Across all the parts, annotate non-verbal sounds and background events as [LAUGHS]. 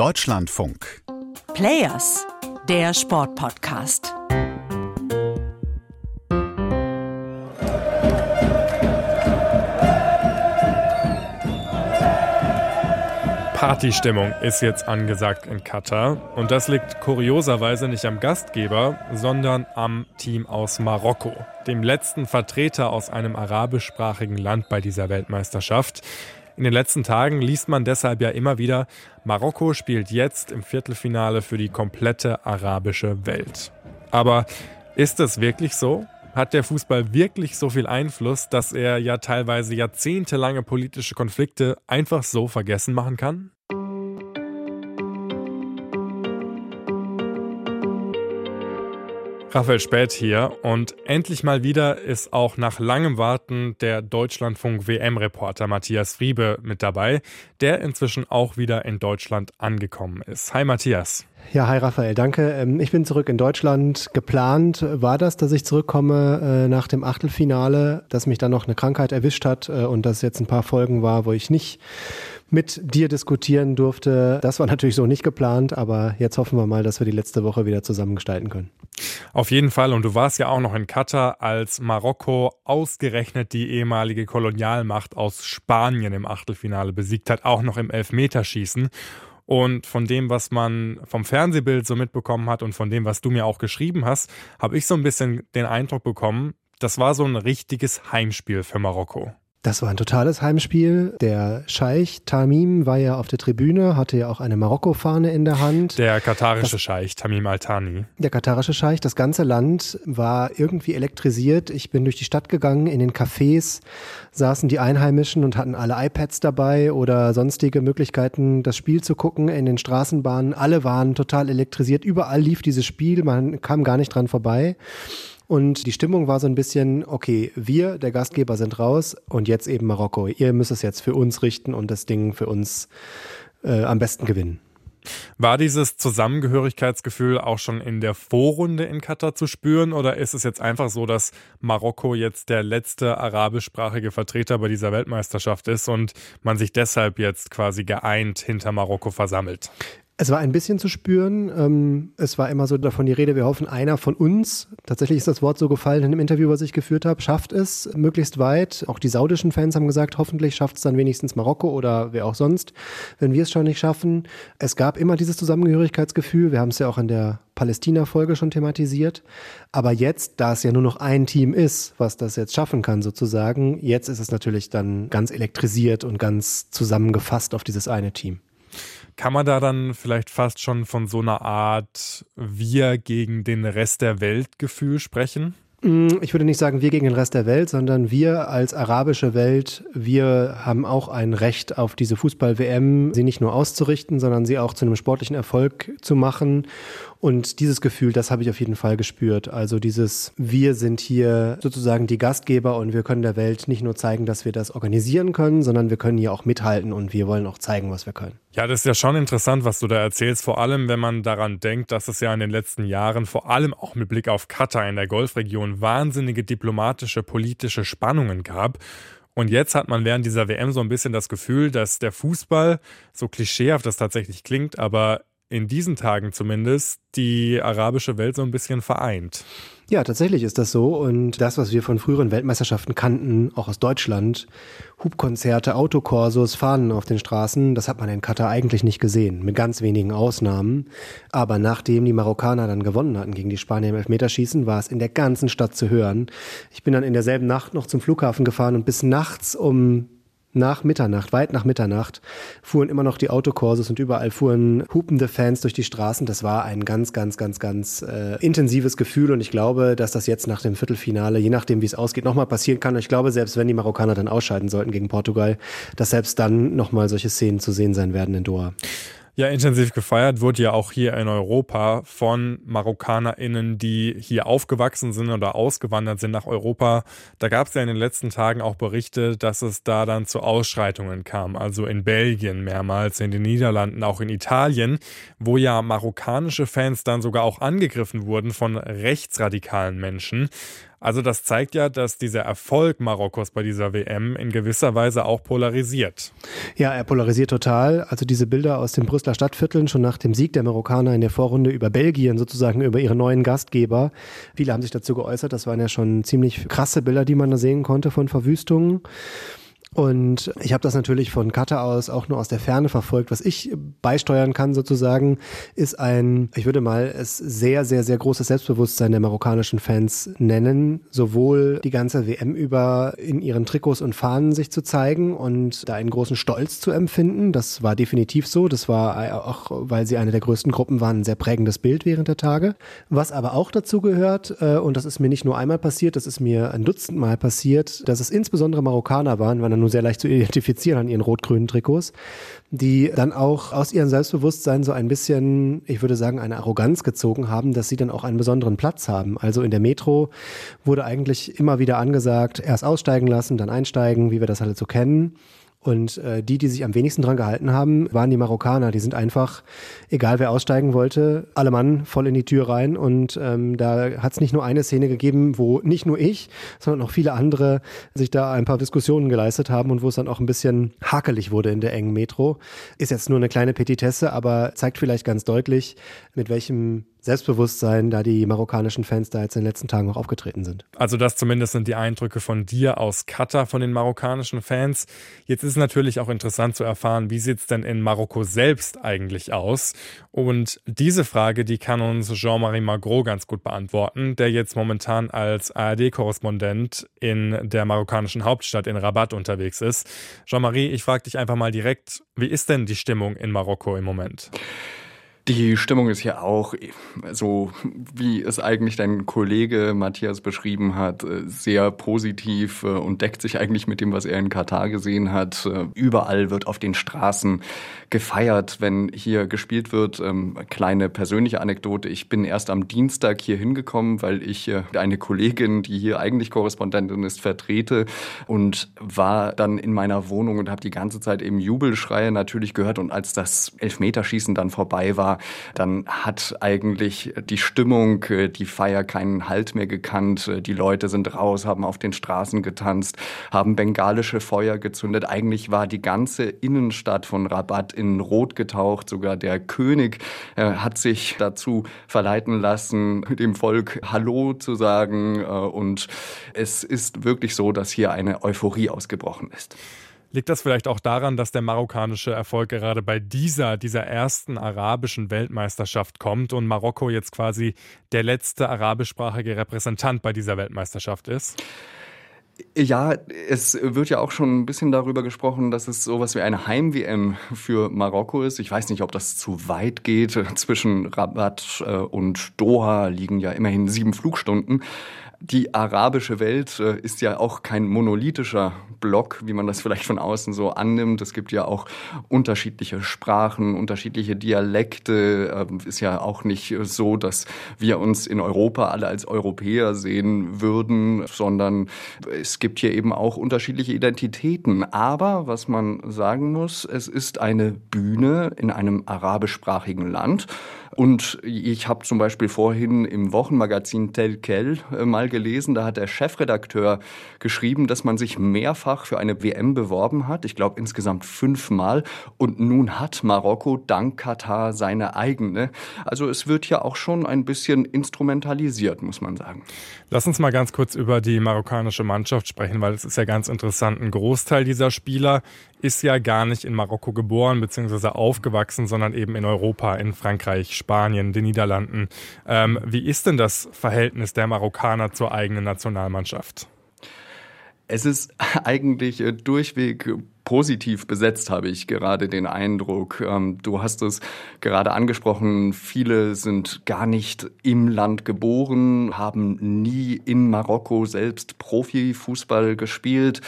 Deutschlandfunk. Players, der Sportpodcast. Partystimmung ist jetzt angesagt in Katar. Und das liegt kurioserweise nicht am Gastgeber, sondern am Team aus Marokko, dem letzten Vertreter aus einem arabischsprachigen Land bei dieser Weltmeisterschaft. In den letzten Tagen liest man deshalb ja immer wieder, Marokko spielt jetzt im Viertelfinale für die komplette arabische Welt. Aber ist es wirklich so? Hat der Fußball wirklich so viel Einfluss, dass er ja teilweise jahrzehntelange politische Konflikte einfach so vergessen machen kann? Raphael Spät hier und endlich mal wieder ist auch nach langem Warten der Deutschlandfunk WM-Reporter Matthias Friebe mit dabei, der inzwischen auch wieder in Deutschland angekommen ist. Hi Matthias. Ja, hi Raphael, danke. Ähm, ich bin zurück in Deutschland. Geplant war das, dass ich zurückkomme äh, nach dem Achtelfinale, dass mich dann noch eine Krankheit erwischt hat äh, und dass jetzt ein paar Folgen war, wo ich nicht mit dir diskutieren durfte. Das war natürlich so nicht geplant, aber jetzt hoffen wir mal, dass wir die letzte Woche wieder zusammen gestalten können. Auf jeden Fall. Und du warst ja auch noch in Katar, als Marokko ausgerechnet die ehemalige Kolonialmacht aus Spanien im Achtelfinale besiegt hat, auch noch im Elfmeterschießen. Und von dem, was man vom Fernsehbild so mitbekommen hat und von dem, was du mir auch geschrieben hast, habe ich so ein bisschen den Eindruck bekommen, das war so ein richtiges Heimspiel für Marokko. Das war ein totales Heimspiel. Der Scheich Tamim war ja auf der Tribüne, hatte ja auch eine Marokko-Fahne in der Hand. Der katarische das, Scheich Tamim Al-Thani. Der katarische Scheich. Das ganze Land war irgendwie elektrisiert. Ich bin durch die Stadt gegangen. In den Cafés saßen die Einheimischen und hatten alle iPads dabei oder sonstige Möglichkeiten, das Spiel zu gucken. In den Straßenbahnen. Alle waren total elektrisiert. Überall lief dieses Spiel. Man kam gar nicht dran vorbei. Und die Stimmung war so ein bisschen, okay, wir, der Gastgeber, sind raus und jetzt eben Marokko. Ihr müsst es jetzt für uns richten und das Ding für uns äh, am besten gewinnen. War dieses Zusammengehörigkeitsgefühl auch schon in der Vorrunde in Katar zu spüren oder ist es jetzt einfach so, dass Marokko jetzt der letzte arabischsprachige Vertreter bei dieser Weltmeisterschaft ist und man sich deshalb jetzt quasi geeint hinter Marokko versammelt? Es war ein bisschen zu spüren. Ähm, es war immer so davon die Rede, wir hoffen, einer von uns, tatsächlich ist das Wort so gefallen in dem Interview, was ich geführt habe, schafft es möglichst weit. Auch die saudischen Fans haben gesagt, hoffentlich schafft es dann wenigstens Marokko oder wer auch sonst, wenn wir es schon nicht schaffen. Es gab immer dieses Zusammengehörigkeitsgefühl. Wir haben es ja auch in der Palästina-Folge schon thematisiert. Aber jetzt, da es ja nur noch ein Team ist, was das jetzt schaffen kann, sozusagen, jetzt ist es natürlich dann ganz elektrisiert und ganz zusammengefasst auf dieses eine Team. Kann man da dann vielleicht fast schon von so einer Art Wir gegen den Rest der Welt Gefühl sprechen? Mm, ich würde nicht sagen wir gegen den Rest der Welt, sondern wir als arabische Welt, wir haben auch ein Recht auf diese Fußball-WM, sie nicht nur auszurichten, sondern sie auch zu einem sportlichen Erfolg zu machen. Und dieses Gefühl, das habe ich auf jeden Fall gespürt. Also dieses, wir sind hier sozusagen die Gastgeber und wir können der Welt nicht nur zeigen, dass wir das organisieren können, sondern wir können hier auch mithalten und wir wollen auch zeigen, was wir können. Ja, das ist ja schon interessant, was du da erzählst, vor allem wenn man daran denkt, dass es ja in den letzten Jahren, vor allem auch mit Blick auf Katar in der Golfregion, wahnsinnige diplomatische, politische Spannungen gab. Und jetzt hat man während dieser WM so ein bisschen das Gefühl, dass der Fußball, so klischeehaft das tatsächlich klingt, aber in diesen Tagen zumindest die arabische Welt so ein bisschen vereint. Ja, tatsächlich ist das so. Und das, was wir von früheren Weltmeisterschaften kannten, auch aus Deutschland, Hubkonzerte, Autokorsos, Fahnen auf den Straßen, das hat man in Katar eigentlich nicht gesehen, mit ganz wenigen Ausnahmen. Aber nachdem die Marokkaner dann gewonnen hatten gegen die Spanier im Elfmeterschießen, war es in der ganzen Stadt zu hören. Ich bin dann in derselben Nacht noch zum Flughafen gefahren und bis nachts um nach Mitternacht, weit nach Mitternacht, fuhren immer noch die Autokurses und überall fuhren hupende Fans durch die Straßen. Das war ein ganz, ganz, ganz, ganz äh, intensives Gefühl und ich glaube, dass das jetzt nach dem Viertelfinale, je nachdem wie es ausgeht, nochmal passieren kann. Ich glaube, selbst wenn die Marokkaner dann ausscheiden sollten gegen Portugal, dass selbst dann nochmal solche Szenen zu sehen sein werden in Doha. Ja, intensiv gefeiert wurde ja auch hier in Europa von MarokkanerInnen, die hier aufgewachsen sind oder ausgewandert sind nach Europa. Da gab es ja in den letzten Tagen auch Berichte, dass es da dann zu Ausschreitungen kam. Also in Belgien mehrmals, in den Niederlanden, auch in Italien, wo ja marokkanische Fans dann sogar auch angegriffen wurden von rechtsradikalen Menschen. Also das zeigt ja, dass dieser Erfolg Marokkos bei dieser WM in gewisser Weise auch polarisiert. Ja, er polarisiert total. Also diese Bilder aus den Brüsseler Stadtvierteln schon nach dem Sieg der Marokkaner in der Vorrunde über Belgien sozusagen über ihre neuen Gastgeber. Viele haben sich dazu geäußert. Das waren ja schon ziemlich krasse Bilder, die man da sehen konnte von Verwüstungen. Und ich habe das natürlich von Katar aus auch nur aus der Ferne verfolgt. Was ich beisteuern kann sozusagen, ist ein, ich würde mal es sehr, sehr, sehr großes Selbstbewusstsein der marokkanischen Fans nennen. Sowohl die ganze WM über in ihren Trikots und Fahnen sich zu zeigen und da einen großen Stolz zu empfinden. Das war definitiv so. Das war auch, weil sie eine der größten Gruppen waren, ein sehr prägendes Bild während der Tage. Was aber auch dazu gehört, äh, und das ist mir nicht nur einmal passiert, das ist mir ein Dutzend Mal passiert, dass es insbesondere Marokkaner waren, weil nur sehr leicht zu identifizieren an ihren rot-grünen Trikots, die dann auch aus ihrem Selbstbewusstsein so ein bisschen, ich würde sagen, eine Arroganz gezogen haben, dass sie dann auch einen besonderen Platz haben. Also in der Metro wurde eigentlich immer wieder angesagt, erst aussteigen lassen, dann einsteigen, wie wir das alle so kennen. Und äh, die, die sich am wenigsten dran gehalten haben, waren die Marokkaner. Die sind einfach, egal wer aussteigen wollte, alle Mann voll in die Tür rein. Und ähm, da hat es nicht nur eine Szene gegeben, wo nicht nur ich, sondern auch viele andere sich da ein paar Diskussionen geleistet haben und wo es dann auch ein bisschen hakelig wurde in der engen Metro. Ist jetzt nur eine kleine Petitesse, aber zeigt vielleicht ganz deutlich, mit welchem Selbstbewusstsein da die marokkanischen Fans da jetzt in den letzten Tagen auch aufgetreten sind. Also das zumindest sind die Eindrücke von dir aus Katar, von den marokkanischen Fans. Jetzt ist natürlich auch interessant zu erfahren, wie sieht es denn in Marokko selbst eigentlich aus? Und diese Frage, die kann uns Jean-Marie Magro ganz gut beantworten, der jetzt momentan als ARD-Korrespondent in der marokkanischen Hauptstadt in Rabat unterwegs ist. Jean-Marie, ich frage dich einfach mal direkt, wie ist denn die Stimmung in Marokko im Moment? Die Stimmung ist ja auch, so wie es eigentlich dein Kollege Matthias beschrieben hat, äh, sehr positiv äh, und deckt sich eigentlich mit dem, was er in Katar gesehen hat. Äh, überall wird auf den Straßen gefeiert, wenn hier gespielt wird. Ähm, kleine persönliche Anekdote. Ich bin erst am Dienstag hier hingekommen, weil ich eine Kollegin, die hier eigentlich Korrespondentin ist, vertrete und war dann in meiner Wohnung und habe die ganze Zeit eben Jubelschreie natürlich gehört. Und als das Elfmeterschießen dann vorbei war, dann hat eigentlich die Stimmung, äh, die Feier keinen Halt mehr gekannt. Äh, die Leute sind raus, haben auf den Straßen getanzt, haben bengalische Feuer gezündet. Eigentlich war die ganze Innenstadt von Rabat in Rot getaucht. Sogar der König äh, hat sich dazu verleiten lassen, dem Volk Hallo zu sagen. Und es ist wirklich so, dass hier eine Euphorie ausgebrochen ist. Liegt das vielleicht auch daran, dass der marokkanische Erfolg gerade bei dieser, dieser ersten arabischen Weltmeisterschaft kommt und Marokko jetzt quasi der letzte arabischsprachige Repräsentant bei dieser Weltmeisterschaft ist? Ja, es wird ja auch schon ein bisschen darüber gesprochen, dass es sowas wie eine Heim-WM für Marokko ist. Ich weiß nicht, ob das zu weit geht. Zwischen Rabat äh, und Doha liegen ja immerhin sieben Flugstunden die arabische Welt äh, ist ja auch kein monolithischer Block, wie man das [LAUGHS] vielleicht von außen so annimmt. Es gibt ja auch unterschiedliche Sprachen, unterschiedliche Dialekte. Ähm, ist ja auch nicht so, dass wir uns in Europa alle als Europäer sehen würden, sondern es gibt hier eben auch unterschiedliche Identitäten. Aber was man sagen muss, es ist eine Bühne in einem arabischsprachigen Land. Und ich habe zum Beispiel vorhin im Wochenmagazin Tel Quel äh, mal gelesen, da hat der Chefredakteur geschrieben, dass man sich mehrfach für eine WM beworben hat. Ich glaube insgesamt fünfmal. Und nun hat Marokko dank Katar seine eigene. Also es wird ja auch schon ein bisschen instrumentalisiert, muss man sagen. Lass uns mal ganz kurz über die marokkanische Mannschaft sprechen, weil es ist ja ganz interessant. Ein Großteil dieser Spieler ist ja gar nicht in Marokko geboren bzw. aufgewachsen, sondern eben in Europa, in Frankreich, Spanien, den Niederlanden. Ähm, wie ist denn das Verhältnis der Marokkaner zur eigenen Nationalmannschaft? Es ist [LAUGHS] eigentlich äh, durchweg positiv besetzt, habe ich gerade den Eindruck. Ähm, du hast es gerade angesprochen, viele sind gar nicht im Land geboren, haben nie in Marokko selbst Profifußball gespielt,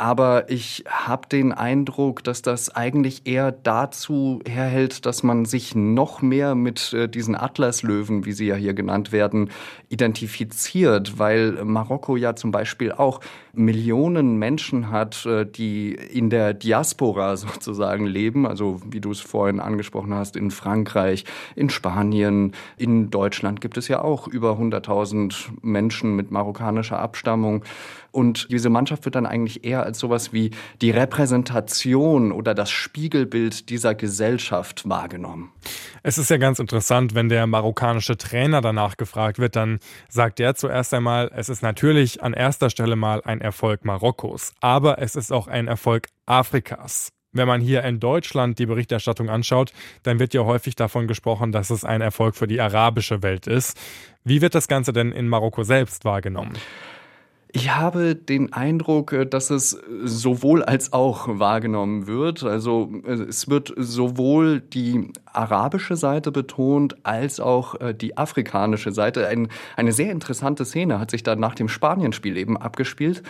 aber ich habe den Eindruck, dass das eigentlich eher dazu herhält, dass man sich noch mehr mit äh, diesen Atlaslöwen, wie sie ja hier genannt werden, identifiziert, weil Marokko ja zum Beispiel auch Millionen Menschen hat, äh, die in der der Diaspora [LAUGHS] sozusagen leben, also wie du es vorhin angesprochen hast, in Frankreich, in Spanien, in Deutschland gibt es ja auch über 100.000 Menschen mit marokkanischer Abstammung. Und diese Mannschaft wird dann eigentlich eher als sowas wie die Repräsentation oder das Spiegelbild dieser Gesellschaft wahrgenommen. Es ist ja ganz interessant, wenn der marokkanische Trainer danach gefragt wird, dann sagt er zuerst einmal, es ist natürlich an erster Stelle mal ein Erfolg Marokkos, aber es ist auch ein Erfolg Afrikas. Wenn man hier in Deutschland die Berichterstattung anschaut, dann wird ja häufig davon gesprochen, dass es ein Erfolg für die arabische Welt ist. Wie wird das Ganze denn in Marokko selbst wahrgenommen? Ich habe den Eindruck, äh, dass es sowohl als auch wahrgenommen wird. Also äh, es wird sowohl die arabische Seite betont als auch äh, die afrikanische Seite. Ein, eine sehr interessante Szene hat sich dann nach dem Spanienspiel eben abgespielt.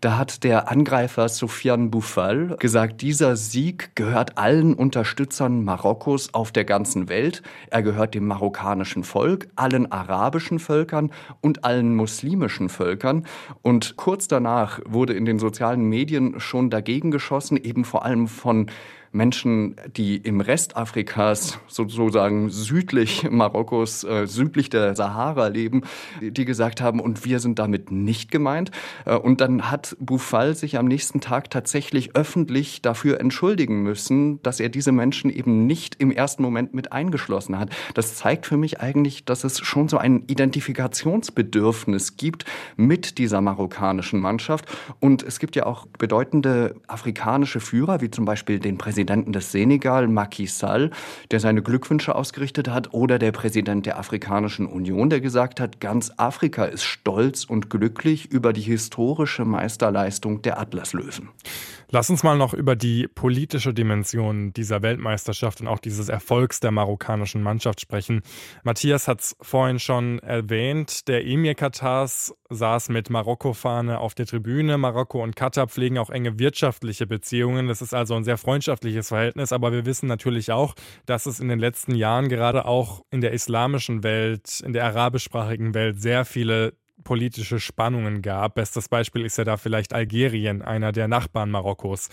Da hat der Angreifer Sofiane Boufal gesagt, dieser Sieg gehört allen Unterstützern Marokkos auf der ganzen Welt. Er gehört dem marokkanischen Volk, allen arabischen Völkern und allen muslimischen Völkern. Kurz danach wurde in den sozialen Medien schon dagegen geschossen, eben vor allem von Menschen, die im Rest Afrikas, sozusagen südlich Marokkos, äh, südlich der Sahara leben, die gesagt haben, und wir sind damit nicht gemeint. Äh, und dann hat Boufal sich am nächsten Tag tatsächlich öffentlich dafür entschuldigen müssen, dass er diese Menschen eben nicht im ersten Moment mit eingeschlossen hat. Das zeigt für mich eigentlich, dass es schon so ein Identifikationsbedürfnis gibt mit dieser marokkanischen Mannschaft. Und es gibt ja auch bedeutende afrikanische Führer, wie zum Beispiel den Präsidenten Präsidenten des Senegal, Macky Sall, der seine Glückwünsche ausgerichtet hat, oder der Präsident der Afrikanischen Union, der gesagt hat, ganz Afrika ist stolz und glücklich über die historische Meisterleistung der Atlaslöwen. Lass uns mal noch über die politische Dimension dieser Weltmeisterschaft und auch dieses Erfolgs der marokkanischen Mannschaft sprechen. Matthias hat es vorhin schon erwähnt. Der Emir Katars saß mit Marokko-Fahne auf der Tribüne. Marokko und Katar pflegen auch enge wirtschaftliche Beziehungen. Das ist also ein sehr freundschaftliches Verhältnis. Aber wir wissen natürlich auch, dass es in den letzten Jahren gerade auch in der islamischen Welt, in der arabischsprachigen Welt sehr viele politische Spannungen gab. Bestes Beispiel ist ja da vielleicht Algerien, einer der Nachbarn Marokkos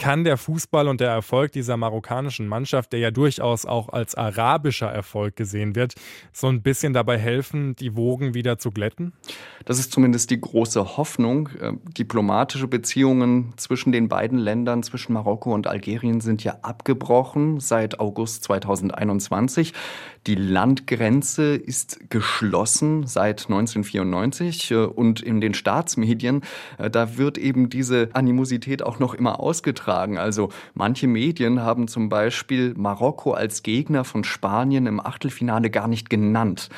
kann der Fußball und der Erfolg dieser marokkanischen Mannschaft, der ja durchaus auch als arabischer Erfolg gesehen wird, so ein bisschen dabei helfen, die Wogen wieder zu glätten? Das ist zumindest die große Hoffnung. Äh, diplomatische Beziehungen zwischen den beiden Ländern, zwischen Marokko und Algerien, sind ja abgebrochen seit August 2021. Die Landgrenze ist geschlossen seit 1994 äh, und in den Staatsmedien, äh, da wird eben diese Animosität auch noch immer ausgetragen beitragen. Also manche Medien haben zum Beispiel Marokko als Gegner von Spanien im Achtelfinale gar nicht genannt.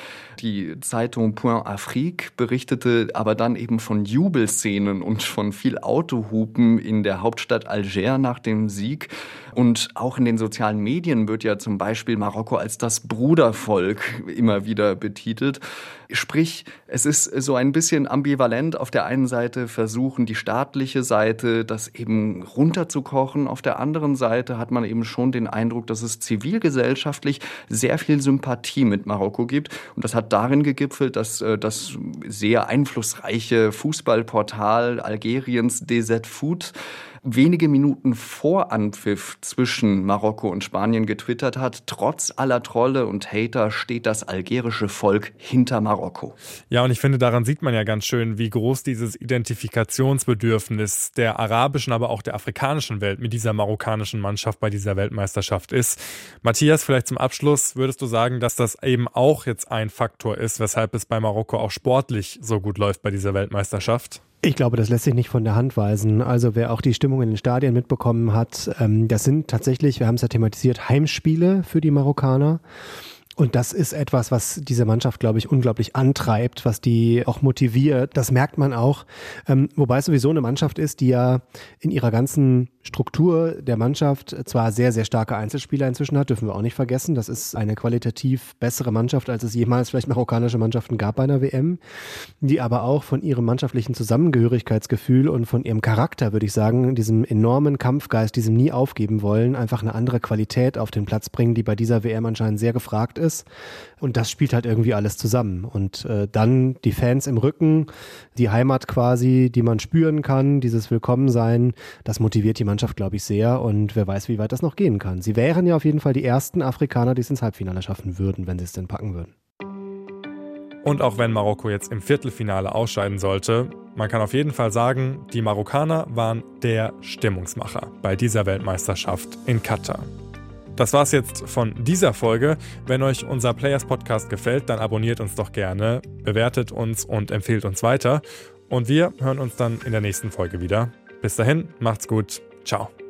Die Zeitung Point Afrique berichtete aber dann eben von Jubelszenen und von viel Autohupen in der Hauptstadt Alger nach dem Sieg. Und auch in den sozialen Medien wird ja zum Beispiel Marokko als das Brudervolk immer wieder betitelt. Sprich, es ist so ein bisschen ambivalent. Auf der einen Seite versuchen die staatliche Seite, das eben runterzukochen. Auf der anderen Seite hat man eben schon den Eindruck, dass es zivilgesellschaftlich sehr viel Sympathie mit Marokko gibt. Und das hat darin gegipfelt, dass äh, das sehr einflussreiche Fußballportal Algeriens DZ Food wenige Minuten vor Anpfiff zwischen Marokko und Spanien getwittert hat, trotz aller Trolle und Hater steht das algerische Volk hinter Marokko. Ja, und ich finde, daran sieht man ja ganz schön, wie groß dieses Identifikationsbedürfnis der arabischen, aber auch der afrikanischen Welt mit dieser marokkanischen Mannschaft bei dieser Weltmeisterschaft ist. Matthias, vielleicht zum Abschluss würdest du sagen, dass das eben auch jetzt ein Faktor ist, weshalb es bei Marokko auch sportlich so gut läuft bei dieser Weltmeisterschaft? Ich glaube, das lässt sich nicht von der Hand weisen. Also wer auch die Stimmung in den Stadien mitbekommen hat, ähm, das sind tatsächlich, wir haben es ja thematisiert, Heimspiele für die Marokkaner. Und das ist etwas, was diese Mannschaft, glaube ich, unglaublich antreibt, was die auch motiviert. Das merkt man auch. Ähm, wobei es sowieso eine Mannschaft ist, die ja in ihrer ganzen Struktur der Mannschaft zwar sehr, sehr starke Einzelspieler inzwischen hat, dürfen wir auch nicht vergessen. Das ist eine qualitativ bessere Mannschaft, als es jemals vielleicht marokkanische Mannschaften gab bei einer WM, die aber auch von ihrem mannschaftlichen Zusammengehörigkeitsgefühl und von ihrem Charakter, würde ich sagen, diesem enormen Kampfgeist, diesem nie aufgeben wollen, einfach eine andere Qualität auf den Platz bringen, die bei dieser WM anscheinend sehr gefragt ist ist. Und das spielt halt irgendwie alles zusammen. Und äh, dann die Fans im Rücken, die Heimat quasi, die man spüren kann, dieses Willkommensein, das motiviert die Mannschaft, glaube ich, sehr. Und wer weiß, wie weit das noch gehen kann. Sie wären ja auf jeden Fall die ersten Afrikaner, die es ins Halbfinale schaffen würden, wenn sie es denn packen würden. Und auch wenn Marokko jetzt im Viertelfinale ausscheiden sollte, man kann auf jeden Fall sagen, die Marokkaner waren der Stimmungsmacher bei dieser Weltmeisterschaft in Katar. Das war's jetzt von dieser Folge. Wenn euch unser Players Podcast gefällt, dann abonniert uns doch gerne, bewertet uns und empfehlt uns weiter. Und wir hören uns dann in der nächsten Folge wieder. Bis dahin, macht's gut. Ciao.